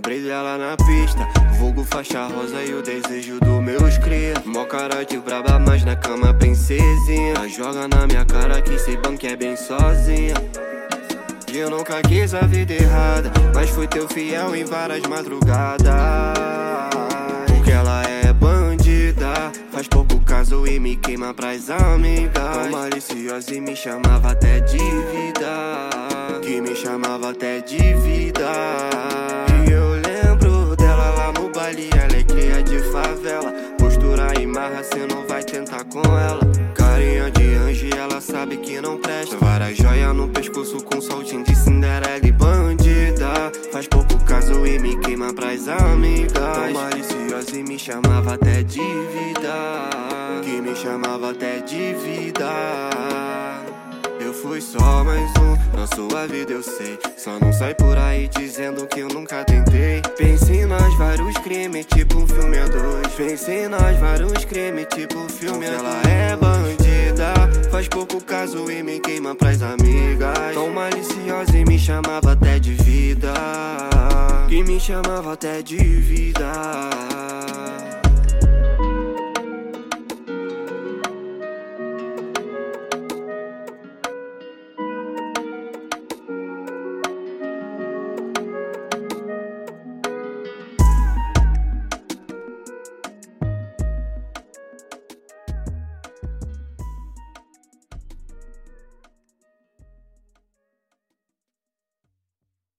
Lembrei dela na pista, vulgo faixa rosa e o desejo dos meus cria. Mó cara de braba, mas na cama princesinha. Joga na minha cara que esse banco é bem sozinha. Eu nunca quis a vida errada, mas fui teu fiel em várias madrugadas. Porque ela é bandida, faz pouco caso e me queima pras amigas. Tão maliciosa e me chamava até de vida. Que me chamava até de vida. Cê não vai tentar com ela. Carinha de anjo, ela sabe que não presta. Várias joias no pescoço com soltinho de Cinderela e bandida. Faz pouco caso e me queima pras amigas. Tão maliciosa e me chamava até de vida. Que me chamava até de vida. Fui só mais um na sua vida, eu sei. Só não sai por aí dizendo que eu nunca tentei. Pensei nós vários crimes, tipo um filme a dois. Pensei nós vários crimes, tipo um filme a dois. Ela é bandida, faz pouco caso e me queima pras amigas. Tão maliciosa e me chamava até de vida. Que me chamava até de vida.